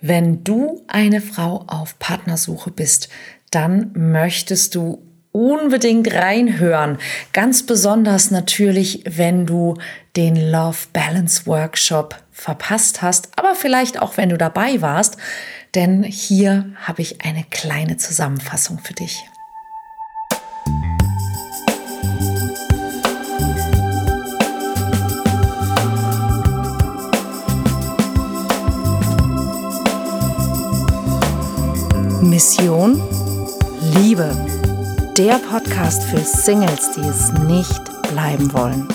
Wenn du eine Frau auf Partnersuche bist, dann möchtest du unbedingt reinhören. Ganz besonders natürlich, wenn du den Love Balance Workshop verpasst hast, aber vielleicht auch, wenn du dabei warst, denn hier habe ich eine kleine Zusammenfassung für dich. Mission Liebe. Der Podcast für Singles, die es nicht bleiben wollen.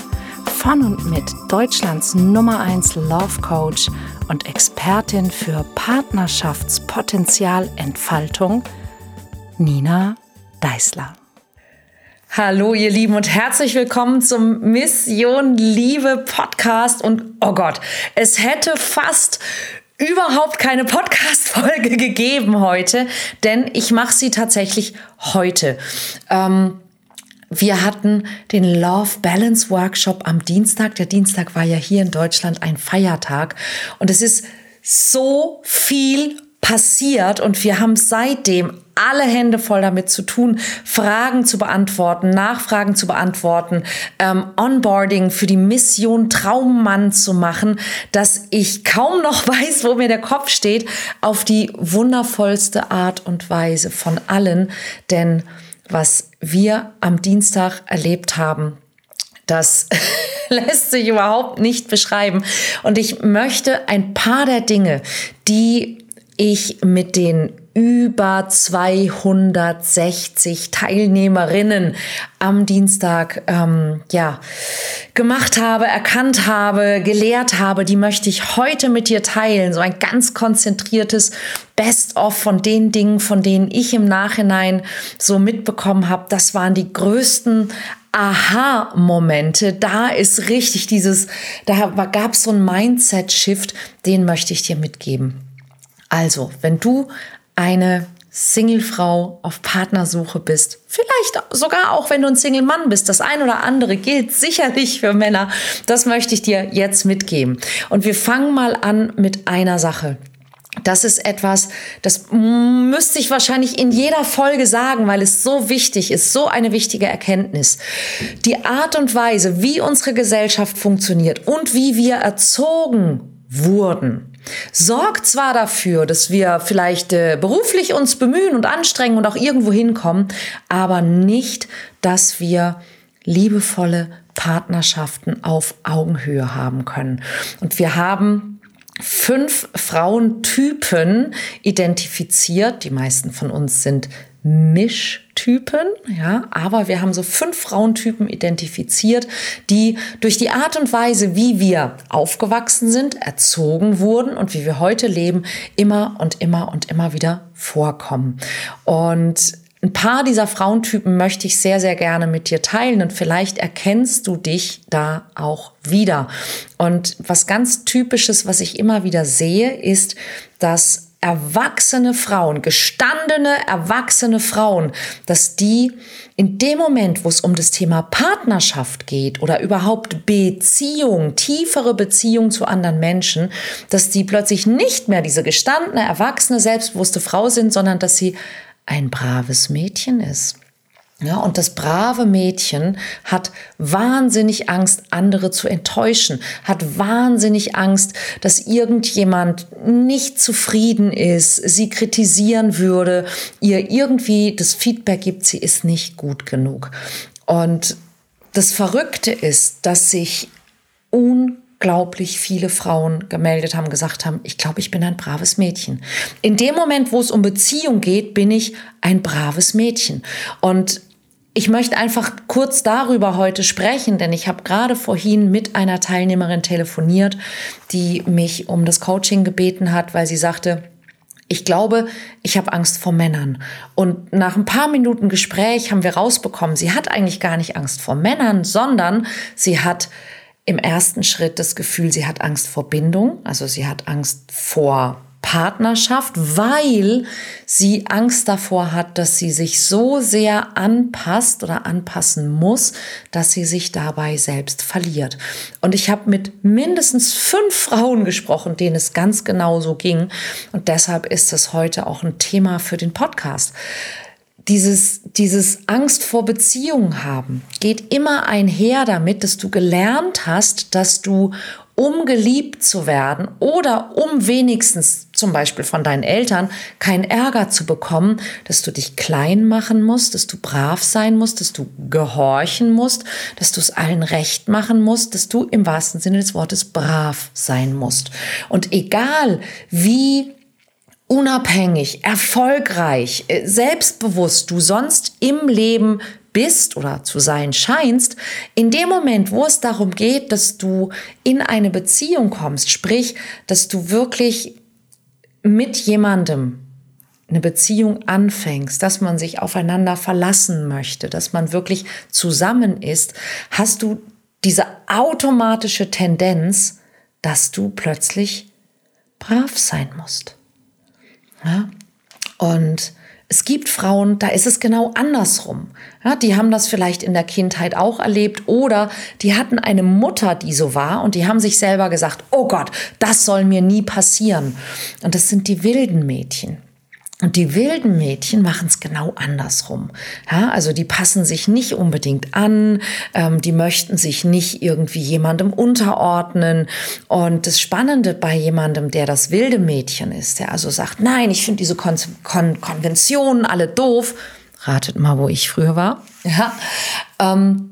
Von und mit Deutschlands Nummer 1 Love Coach und Expertin für Partnerschaftspotenzialentfaltung, Nina Deißler. Hallo ihr Lieben und herzlich willkommen zum Mission Liebe Podcast und oh Gott, es hätte fast überhaupt keine Podcast-Folge gegeben heute, denn ich mache sie tatsächlich heute. Ähm, wir hatten den Love Balance Workshop am Dienstag. Der Dienstag war ja hier in Deutschland ein Feiertag und es ist so viel passiert und wir haben seitdem alle Hände voll damit zu tun, Fragen zu beantworten, Nachfragen zu beantworten, ähm, Onboarding für die Mission Traummann zu machen, dass ich kaum noch weiß, wo mir der Kopf steht, auf die wundervollste Art und Weise von allen. Denn was wir am Dienstag erlebt haben, das lässt sich überhaupt nicht beschreiben. Und ich möchte ein paar der Dinge, die ich mit den über 260 Teilnehmerinnen am Dienstag ähm, ja gemacht habe, erkannt habe, gelehrt habe, die möchte ich heute mit dir teilen. So ein ganz konzentriertes Best-of von den Dingen, von denen ich im Nachhinein so mitbekommen habe. Das waren die größten Aha-Momente. Da ist richtig dieses, da gab es so ein Mindset-Shift, den möchte ich dir mitgeben. Also, wenn du eine Singlefrau auf Partnersuche bist, vielleicht sogar auch wenn du ein Single-Mann bist, das ein oder andere gilt sicherlich für Männer, das möchte ich dir jetzt mitgeben. Und wir fangen mal an mit einer Sache. Das ist etwas, das müsste ich wahrscheinlich in jeder Folge sagen, weil es so wichtig ist, so eine wichtige Erkenntnis. Die Art und Weise, wie unsere Gesellschaft funktioniert und wie wir erzogen wurden, sorgt zwar dafür, dass wir vielleicht äh, beruflich uns bemühen und anstrengen und auch irgendwo hinkommen, aber nicht, dass wir liebevolle Partnerschaften auf Augenhöhe haben können. Und wir haben fünf Frauentypen identifiziert. Die meisten von uns sind Mischtypen, ja, aber wir haben so fünf Frauentypen identifiziert, die durch die Art und Weise, wie wir aufgewachsen sind, erzogen wurden und wie wir heute leben, immer und immer und immer wieder vorkommen. Und ein paar dieser Frauentypen möchte ich sehr, sehr gerne mit dir teilen und vielleicht erkennst du dich da auch wieder. Und was ganz typisches, was ich immer wieder sehe, ist, dass erwachsene Frauen, gestandene, erwachsene Frauen, dass die in dem Moment, wo es um das Thema Partnerschaft geht oder überhaupt Beziehung, tiefere Beziehung zu anderen Menschen, dass die plötzlich nicht mehr diese gestandene, erwachsene, selbstbewusste Frau sind, sondern dass sie ein braves Mädchen ist ja, und das brave Mädchen hat wahnsinnig Angst, andere zu enttäuschen, hat wahnsinnig Angst, dass irgendjemand nicht zufrieden ist, sie kritisieren würde, ihr irgendwie das Feedback gibt, sie ist nicht gut genug. Und das Verrückte ist, dass sich un unglaublich viele Frauen gemeldet haben, gesagt haben, ich glaube, ich bin ein braves Mädchen. In dem Moment, wo es um Beziehung geht, bin ich ein braves Mädchen. Und ich möchte einfach kurz darüber heute sprechen, denn ich habe gerade vorhin mit einer Teilnehmerin telefoniert, die mich um das Coaching gebeten hat, weil sie sagte, ich glaube, ich habe Angst vor Männern. Und nach ein paar Minuten Gespräch haben wir rausbekommen, sie hat eigentlich gar nicht Angst vor Männern, sondern sie hat im ersten Schritt das Gefühl, sie hat Angst vor Bindung, also sie hat Angst vor Partnerschaft, weil sie Angst davor hat, dass sie sich so sehr anpasst oder anpassen muss, dass sie sich dabei selbst verliert. Und ich habe mit mindestens fünf Frauen gesprochen, denen es ganz genau so ging. Und deshalb ist es heute auch ein Thema für den Podcast dieses, dieses Angst vor Beziehungen haben geht immer einher damit, dass du gelernt hast, dass du um geliebt zu werden oder um wenigstens zum Beispiel von deinen Eltern keinen Ärger zu bekommen, dass du dich klein machen musst, dass du brav sein musst, dass du gehorchen musst, dass du es allen recht machen musst, dass du im wahrsten Sinne des Wortes brav sein musst. Und egal wie unabhängig, erfolgreich, äh, selbstbewusst du sonst im Leben bist oder zu sein scheinst, in dem Moment, wo es darum geht, dass du in eine Beziehung kommst, sprich, dass du wirklich mit jemandem eine Beziehung anfängst, dass man sich aufeinander verlassen möchte, dass man wirklich zusammen ist, hast du diese automatische Tendenz, dass du plötzlich brav sein musst. Ja? Und es gibt Frauen, da ist es genau andersrum. Ja, die haben das vielleicht in der Kindheit auch erlebt oder die hatten eine Mutter, die so war und die haben sich selber gesagt, oh Gott, das soll mir nie passieren. Und das sind die wilden Mädchen. Und die wilden Mädchen machen es genau andersrum. Ja, also die passen sich nicht unbedingt an, ähm, die möchten sich nicht irgendwie jemandem unterordnen. Und das Spannende bei jemandem, der das wilde Mädchen ist, der also sagt, nein, ich finde diese Kon Kon Konventionen alle doof. Ratet mal, wo ich früher war. Ja, ähm,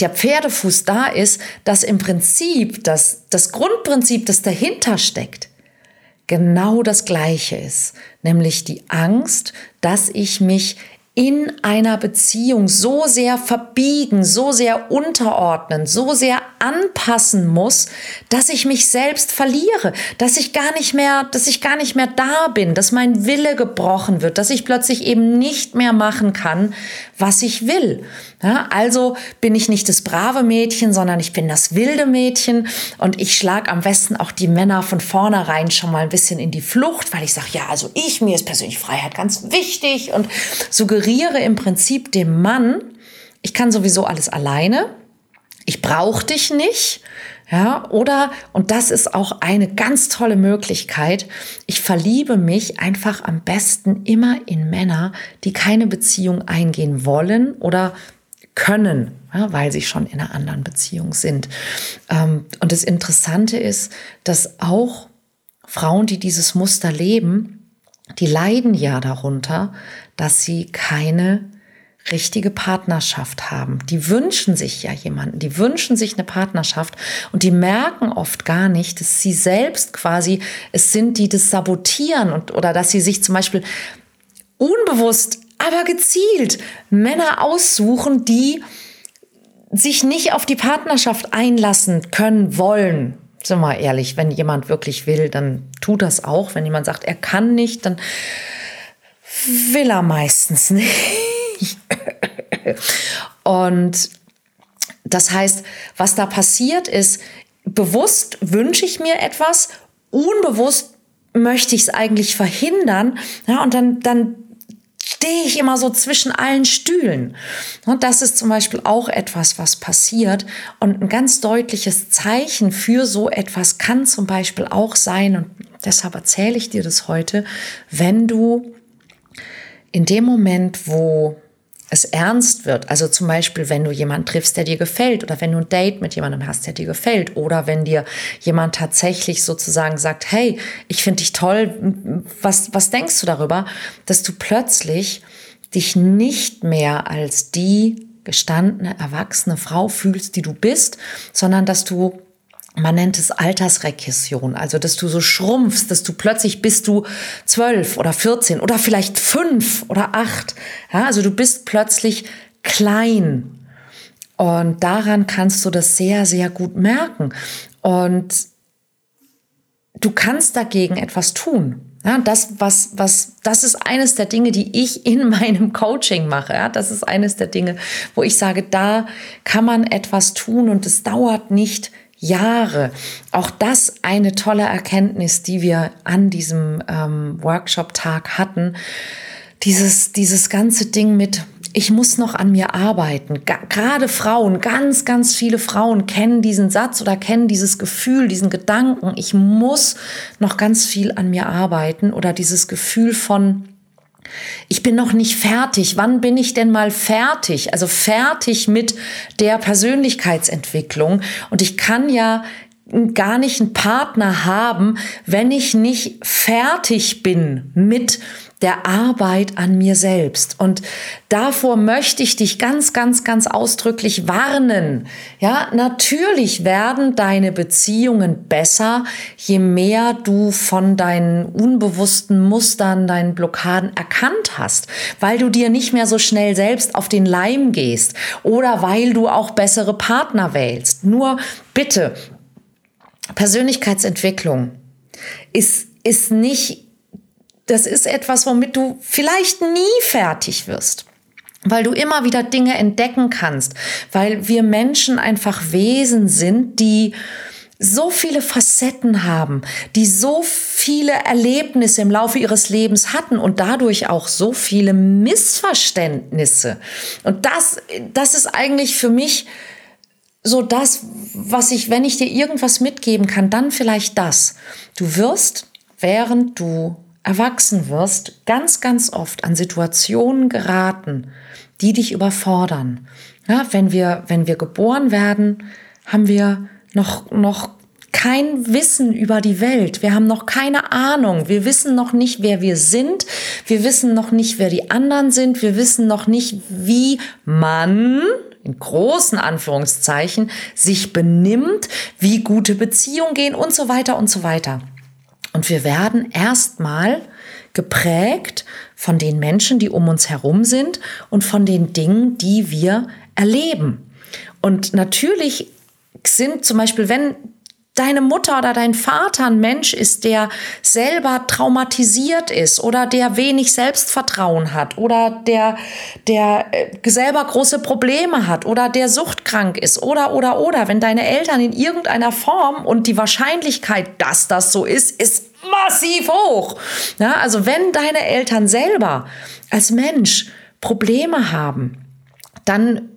der Pferdefuß da ist, dass im Prinzip das, das Grundprinzip, das dahinter steckt, genau das Gleiche ist, nämlich die Angst, dass ich mich in einer Beziehung so sehr verbiegen, so sehr unterordnen, so sehr anpassen muss, dass ich mich selbst verliere, dass ich gar nicht mehr, dass ich gar nicht mehr da bin, dass mein Wille gebrochen wird, dass ich plötzlich eben nicht mehr machen kann, was ich will. Ja, also bin ich nicht das brave Mädchen, sondern ich bin das wilde Mädchen und ich schlage am besten auch die Männer von vornherein schon mal ein bisschen in die Flucht, weil ich sage, ja, also ich, mir ist persönlich Freiheit ganz wichtig und suggeriere im Prinzip dem Mann, ich kann sowieso alles alleine, ich brauche dich nicht. Ja, oder, und das ist auch eine ganz tolle Möglichkeit, ich verliebe mich einfach am besten immer in Männer, die keine Beziehung eingehen wollen oder können, ja, weil sie schon in einer anderen Beziehung sind. Ähm, und das Interessante ist, dass auch Frauen, die dieses Muster leben, die leiden ja darunter, dass sie keine richtige Partnerschaft haben. Die wünschen sich ja jemanden, die wünschen sich eine Partnerschaft und die merken oft gar nicht, dass sie selbst quasi es sind, die das sabotieren und, oder dass sie sich zum Beispiel unbewusst aber gezielt Männer aussuchen, die sich nicht auf die Partnerschaft einlassen können wollen. Sind wir mal ehrlich, wenn jemand wirklich will, dann tut das auch. Wenn jemand sagt, er kann nicht, dann will er meistens nicht. Und das heißt, was da passiert ist, bewusst wünsche ich mir etwas, unbewusst möchte ich es eigentlich verhindern. Ja, und dann, dann stehe ich immer so zwischen allen Stühlen. Und das ist zum Beispiel auch etwas, was passiert. Und ein ganz deutliches Zeichen für so etwas kann zum Beispiel auch sein, und deshalb erzähle ich dir das heute, wenn du in dem Moment, wo es ernst wird, also zum Beispiel, wenn du jemanden triffst, der dir gefällt oder wenn du ein Date mit jemandem hast, der dir gefällt oder wenn dir jemand tatsächlich sozusagen sagt, hey, ich finde dich toll, was, was denkst du darüber, dass du plötzlich dich nicht mehr als die gestandene, erwachsene Frau fühlst, die du bist, sondern dass du man nennt es Altersregression, also dass du so schrumpfst, dass du plötzlich bist du zwölf oder vierzehn oder vielleicht fünf oder acht. Ja, also du bist plötzlich klein. Und daran kannst du das sehr, sehr gut merken. Und du kannst dagegen etwas tun. Ja, das, was, was, das ist eines der Dinge, die ich in meinem Coaching mache. Ja, das ist eines der Dinge, wo ich sage, da kann man etwas tun und es dauert nicht Jahre. Auch das eine tolle Erkenntnis, die wir an diesem ähm, Workshop-Tag hatten. Dieses, dieses ganze Ding mit, ich muss noch an mir arbeiten. Gerade Frauen, ganz, ganz viele Frauen kennen diesen Satz oder kennen dieses Gefühl, diesen Gedanken, ich muss noch ganz viel an mir arbeiten oder dieses Gefühl von, ich bin noch nicht fertig. Wann bin ich denn mal fertig? Also fertig mit der Persönlichkeitsentwicklung. Und ich kann ja gar nicht einen Partner haben, wenn ich nicht fertig bin mit der Arbeit an mir selbst. Und davor möchte ich dich ganz, ganz, ganz ausdrücklich warnen. Ja, natürlich werden deine Beziehungen besser, je mehr du von deinen unbewussten Mustern, deinen Blockaden erkannt hast, weil du dir nicht mehr so schnell selbst auf den Leim gehst oder weil du auch bessere Partner wählst. Nur bitte, Persönlichkeitsentwicklung ist, ist nicht das ist etwas, womit du vielleicht nie fertig wirst weil du immer wieder Dinge entdecken kannst, weil wir Menschen einfach Wesen sind, die so viele Facetten haben, die so viele Erlebnisse im Laufe ihres Lebens hatten und dadurch auch so viele Missverständnisse. Und das, das ist eigentlich für mich so das, was ich, wenn ich dir irgendwas mitgeben kann, dann vielleicht das. Du wirst, während du erwachsen wirst, ganz, ganz oft an Situationen geraten, die dich überfordern. Ja, wenn wir, wenn wir geboren werden, haben wir noch, noch kein Wissen über die Welt. Wir haben noch keine Ahnung. Wir wissen noch nicht, wer wir sind. Wir wissen noch nicht, wer die anderen sind. Wir wissen noch nicht, wie man in großen Anführungszeichen sich benimmt, wie gute Beziehungen gehen und so weiter und so weiter. Und wir werden erstmal geprägt von den Menschen, die um uns herum sind und von den Dingen, die wir erleben. Und natürlich sind zum Beispiel, wenn deine Mutter oder dein Vater ein Mensch ist, der selber traumatisiert ist oder der wenig Selbstvertrauen hat oder der, der äh, selber große Probleme hat oder der suchtkrank ist oder, oder, oder, wenn deine Eltern in irgendeiner Form und die Wahrscheinlichkeit, dass das so ist, ist massiv hoch. Ja, also wenn deine Eltern selber als Mensch Probleme haben, dann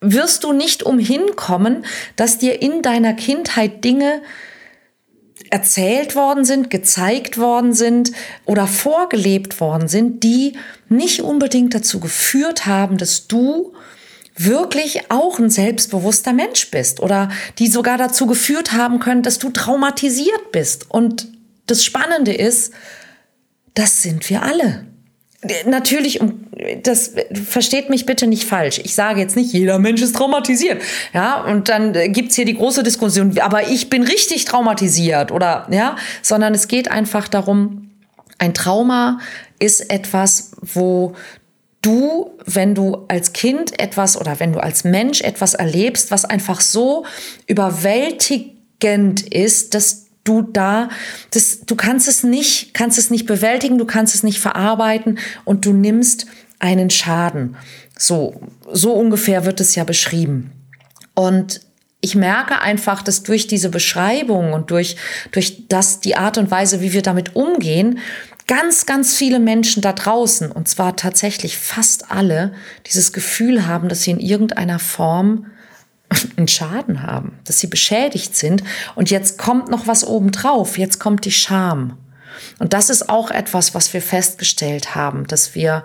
wirst du nicht umhin kommen, dass dir in deiner Kindheit Dinge erzählt worden sind, gezeigt worden sind oder vorgelebt worden sind, die nicht unbedingt dazu geführt haben, dass du wirklich auch ein selbstbewusster Mensch bist oder die sogar dazu geführt haben können, dass du traumatisiert bist. Und das Spannende ist, das sind wir alle. Natürlich, das versteht mich bitte nicht falsch. Ich sage jetzt nicht, jeder Mensch ist traumatisiert. Ja, und dann gibt's hier die große Diskussion, aber ich bin richtig traumatisiert oder ja, sondern es geht einfach darum, ein Trauma ist etwas, wo du, wenn du als Kind etwas oder wenn du als Mensch etwas erlebst, was einfach so überwältigend ist, dass du da, das, du kannst es nicht, kannst es nicht bewältigen, du kannst es nicht verarbeiten und du nimmst einen Schaden. So, so ungefähr wird es ja beschrieben. Und ich merke einfach, dass durch diese Beschreibung und durch, durch das, die Art und Weise, wie wir damit umgehen, ganz, ganz viele Menschen da draußen, und zwar tatsächlich fast alle, dieses Gefühl haben, dass sie in irgendeiner Form einen Schaden haben, dass sie beschädigt sind. Und jetzt kommt noch was obendrauf. Jetzt kommt die Scham. Und das ist auch etwas, was wir festgestellt haben, dass wir,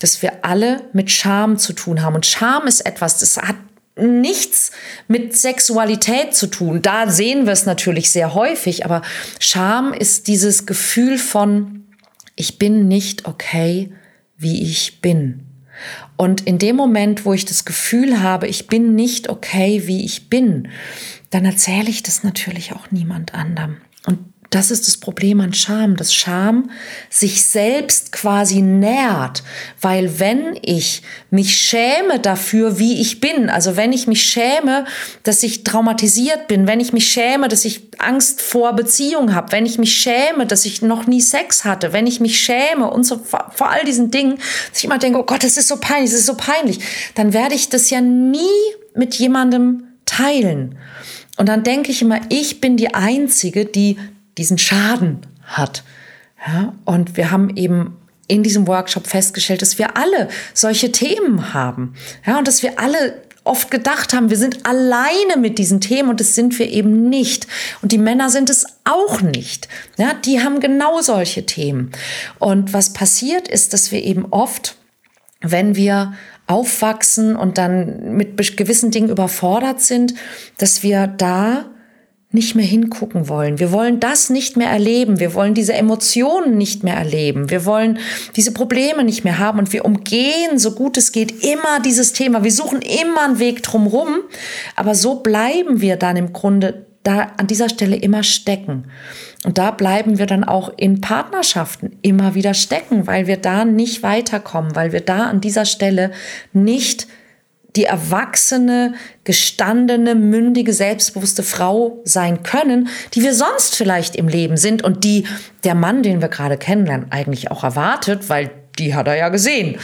dass wir alle mit Scham zu tun haben. Und Scham ist etwas, das hat nichts mit Sexualität zu tun. Da sehen wir es natürlich sehr häufig, aber Scham ist dieses Gefühl von, ich bin nicht okay, wie ich bin. Und in dem Moment, wo ich das Gefühl habe, ich bin nicht okay, wie ich bin, dann erzähle ich das natürlich auch niemand anderem. Und das ist das Problem an Scham, dass Scham sich selbst quasi nährt, weil wenn ich mich schäme dafür, wie ich bin, also wenn ich mich schäme, dass ich traumatisiert bin, wenn ich mich schäme, dass ich Angst vor Beziehung habe, wenn ich mich schäme, dass ich noch nie Sex hatte, wenn ich mich schäme und so vor all diesen Dingen, dass ich immer denke, oh Gott, das ist so peinlich, das ist so peinlich, dann werde ich das ja nie mit jemandem teilen. Und dann denke ich immer, ich bin die Einzige, die diesen Schaden hat. Ja, und wir haben eben in diesem Workshop festgestellt, dass wir alle solche Themen haben. Ja, und dass wir alle oft gedacht haben, wir sind alleine mit diesen Themen und das sind wir eben nicht. Und die Männer sind es auch nicht. Ja, die haben genau solche Themen. Und was passiert ist, dass wir eben oft, wenn wir aufwachsen und dann mit gewissen Dingen überfordert sind, dass wir da nicht mehr hingucken wollen. Wir wollen das nicht mehr erleben. Wir wollen diese Emotionen nicht mehr erleben. Wir wollen diese Probleme nicht mehr haben und wir umgehen, so gut es geht, immer dieses Thema. Wir suchen immer einen Weg drumherum. Aber so bleiben wir dann im Grunde da an dieser Stelle immer stecken. Und da bleiben wir dann auch in Partnerschaften immer wieder stecken, weil wir da nicht weiterkommen, weil wir da an dieser Stelle nicht die erwachsene, gestandene, mündige, selbstbewusste Frau sein können, die wir sonst vielleicht im Leben sind und die der Mann, den wir gerade kennenlernen, eigentlich auch erwartet, weil die hat er ja gesehen.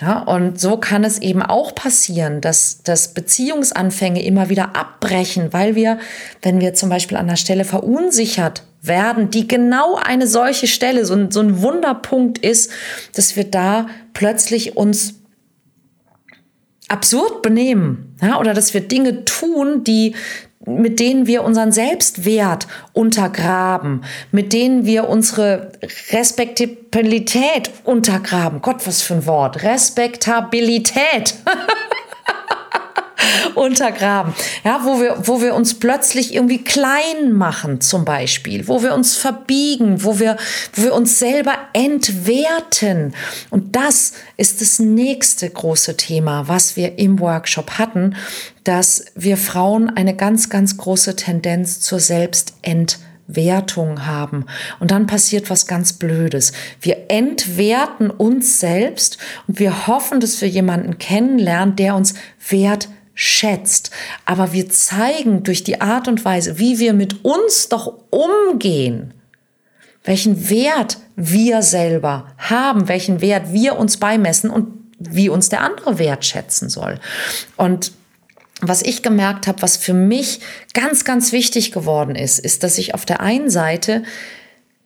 Ja, und so kann es eben auch passieren, dass, dass Beziehungsanfänge immer wieder abbrechen, weil wir, wenn wir zum Beispiel an der Stelle verunsichert werden, die genau eine solche Stelle, so ein, so ein Wunderpunkt ist, dass wir da plötzlich uns absurd benehmen ja, oder dass wir Dinge tun, die mit denen wir unseren Selbstwert untergraben, mit denen wir unsere Respektabilität untergraben. Gott, was für ein Wort. Respektabilität. untergraben. Ja, wo wir, wo wir uns plötzlich irgendwie klein machen, zum Beispiel, wo wir uns verbiegen, wo wir, wo wir uns selber entwerten. Und das ist das nächste große Thema, was wir im Workshop hatten, dass wir Frauen eine ganz, ganz große Tendenz zur Selbstentwertung Wertung haben. Und dann passiert was ganz Blödes. Wir entwerten uns selbst und wir hoffen, dass wir jemanden kennenlernen, der uns wert schätzt. Aber wir zeigen durch die Art und Weise, wie wir mit uns doch umgehen, welchen Wert wir selber haben, welchen Wert wir uns beimessen und wie uns der andere wertschätzen soll. Und was ich gemerkt habe, was für mich ganz, ganz wichtig geworden ist, ist, dass ich auf der einen Seite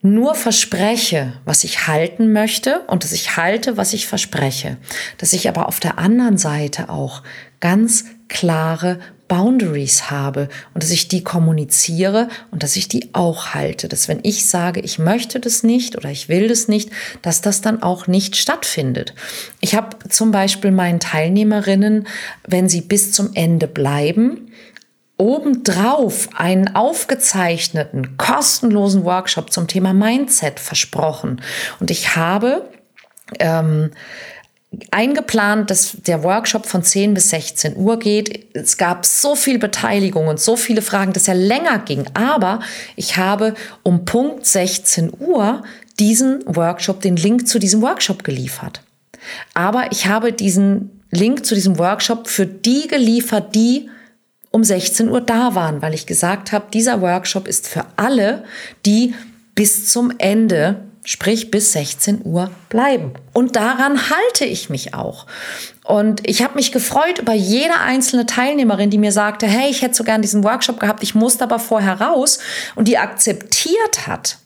nur verspreche, was ich halten möchte und dass ich halte, was ich verspreche. Dass ich aber auf der anderen Seite auch ganz klare Boundaries habe und dass ich die kommuniziere und dass ich die auch halte. Dass wenn ich sage, ich möchte das nicht oder ich will das nicht, dass das dann auch nicht stattfindet. Ich habe zum Beispiel meinen Teilnehmerinnen, wenn sie bis zum Ende bleiben, obendrauf einen aufgezeichneten, kostenlosen Workshop zum Thema Mindset versprochen. Und ich habe ähm, eingeplant, dass der Workshop von 10 bis 16 Uhr geht. Es gab so viel Beteiligung und so viele Fragen, dass er länger ging. Aber ich habe um Punkt 16 Uhr diesen Workshop, den Link zu diesem Workshop geliefert. Aber ich habe diesen Link zu diesem Workshop für die geliefert, die um 16 Uhr da waren, weil ich gesagt habe, dieser Workshop ist für alle, die bis zum Ende sprich bis 16 Uhr bleiben. Und daran halte ich mich auch. Und ich habe mich gefreut über jede einzelne Teilnehmerin, die mir sagte, hey, ich hätte so gern diesen Workshop gehabt, ich musste aber vorher raus und die akzeptiert hat,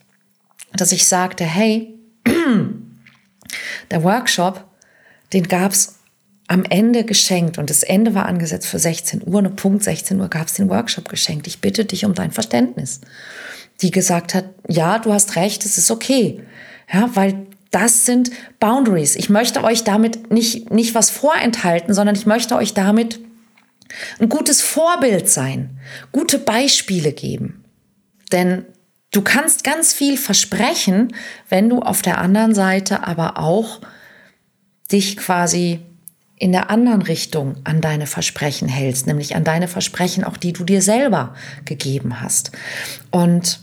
dass ich sagte, hey, der Workshop, den gab es am Ende geschenkt und das Ende war angesetzt für 16 Uhr und Punkt 16 Uhr gab es den Workshop geschenkt. Ich bitte dich um dein Verständnis die gesagt hat, ja, du hast recht, es ist okay. Ja, weil das sind Boundaries. Ich möchte euch damit nicht, nicht was vorenthalten, sondern ich möchte euch damit ein gutes Vorbild sein, gute Beispiele geben. Denn du kannst ganz viel versprechen, wenn du auf der anderen Seite aber auch dich quasi in der anderen Richtung an deine Versprechen hältst, nämlich an deine Versprechen, auch die du dir selber gegeben hast. Und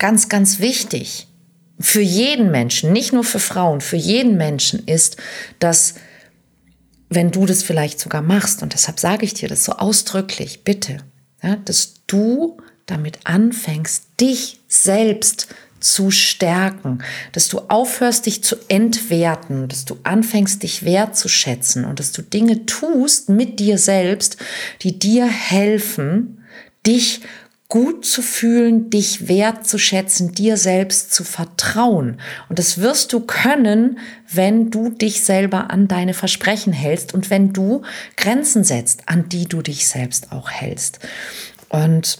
ganz, ganz wichtig für jeden Menschen, nicht nur für Frauen, für jeden Menschen ist, dass wenn du das vielleicht sogar machst, und deshalb sage ich dir das so ausdrücklich, bitte, ja, dass du damit anfängst, dich selbst zu stärken, dass du aufhörst, dich zu entwerten, dass du anfängst, dich wertzuschätzen und dass du Dinge tust mit dir selbst, die dir helfen, dich gut zu fühlen, dich wertzuschätzen, dir selbst zu vertrauen. Und das wirst du können, wenn du dich selber an deine Versprechen hältst und wenn du Grenzen setzt, an die du dich selbst auch hältst. Und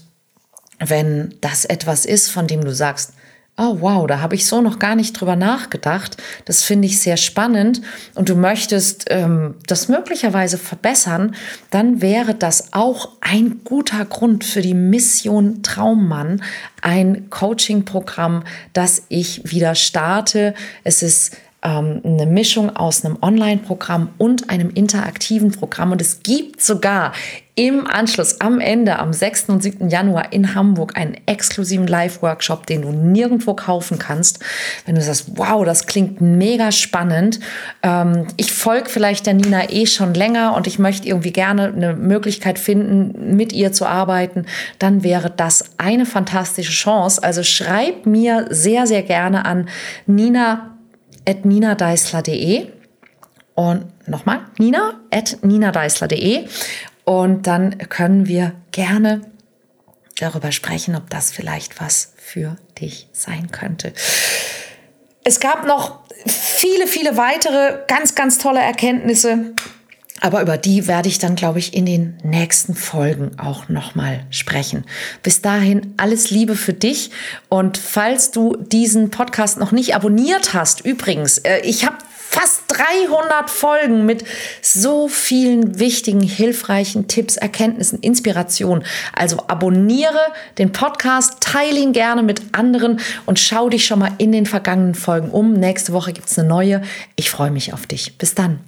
wenn das etwas ist, von dem du sagst, oh wow, da habe ich so noch gar nicht drüber nachgedacht. Das finde ich sehr spannend und du möchtest ähm, das möglicherweise verbessern, dann wäre das auch ein guter Grund für die Mission Traummann, ein Coaching-Programm, das ich wieder starte. Es ist ähm, eine Mischung aus einem Online-Programm und einem interaktiven Programm. Und es gibt sogar im Anschluss am Ende, am 6. und 7. Januar in Hamburg, einen exklusiven Live-Workshop, den du nirgendwo kaufen kannst. Wenn du sagst, wow, das klingt mega spannend. Ähm, ich folge vielleicht der Nina eh schon länger und ich möchte irgendwie gerne eine Möglichkeit finden, mit ihr zu arbeiten, dann wäre das eine fantastische Chance. Also schreib mir sehr, sehr gerne an Nina nina.deisler.de und nochmal nina at nina.deisler.de und dann können wir gerne darüber sprechen, ob das vielleicht was für dich sein könnte. Es gab noch viele, viele weitere ganz, ganz tolle Erkenntnisse. Aber über die werde ich dann, glaube ich, in den nächsten Folgen auch nochmal sprechen. Bis dahin alles Liebe für dich. Und falls du diesen Podcast noch nicht abonniert hast, übrigens, äh, ich habe fast 300 Folgen mit so vielen wichtigen, hilfreichen Tipps, Erkenntnissen, Inspirationen. Also abonniere den Podcast, teile ihn gerne mit anderen und schau dich schon mal in den vergangenen Folgen um. Nächste Woche gibt es eine neue. Ich freue mich auf dich. Bis dann.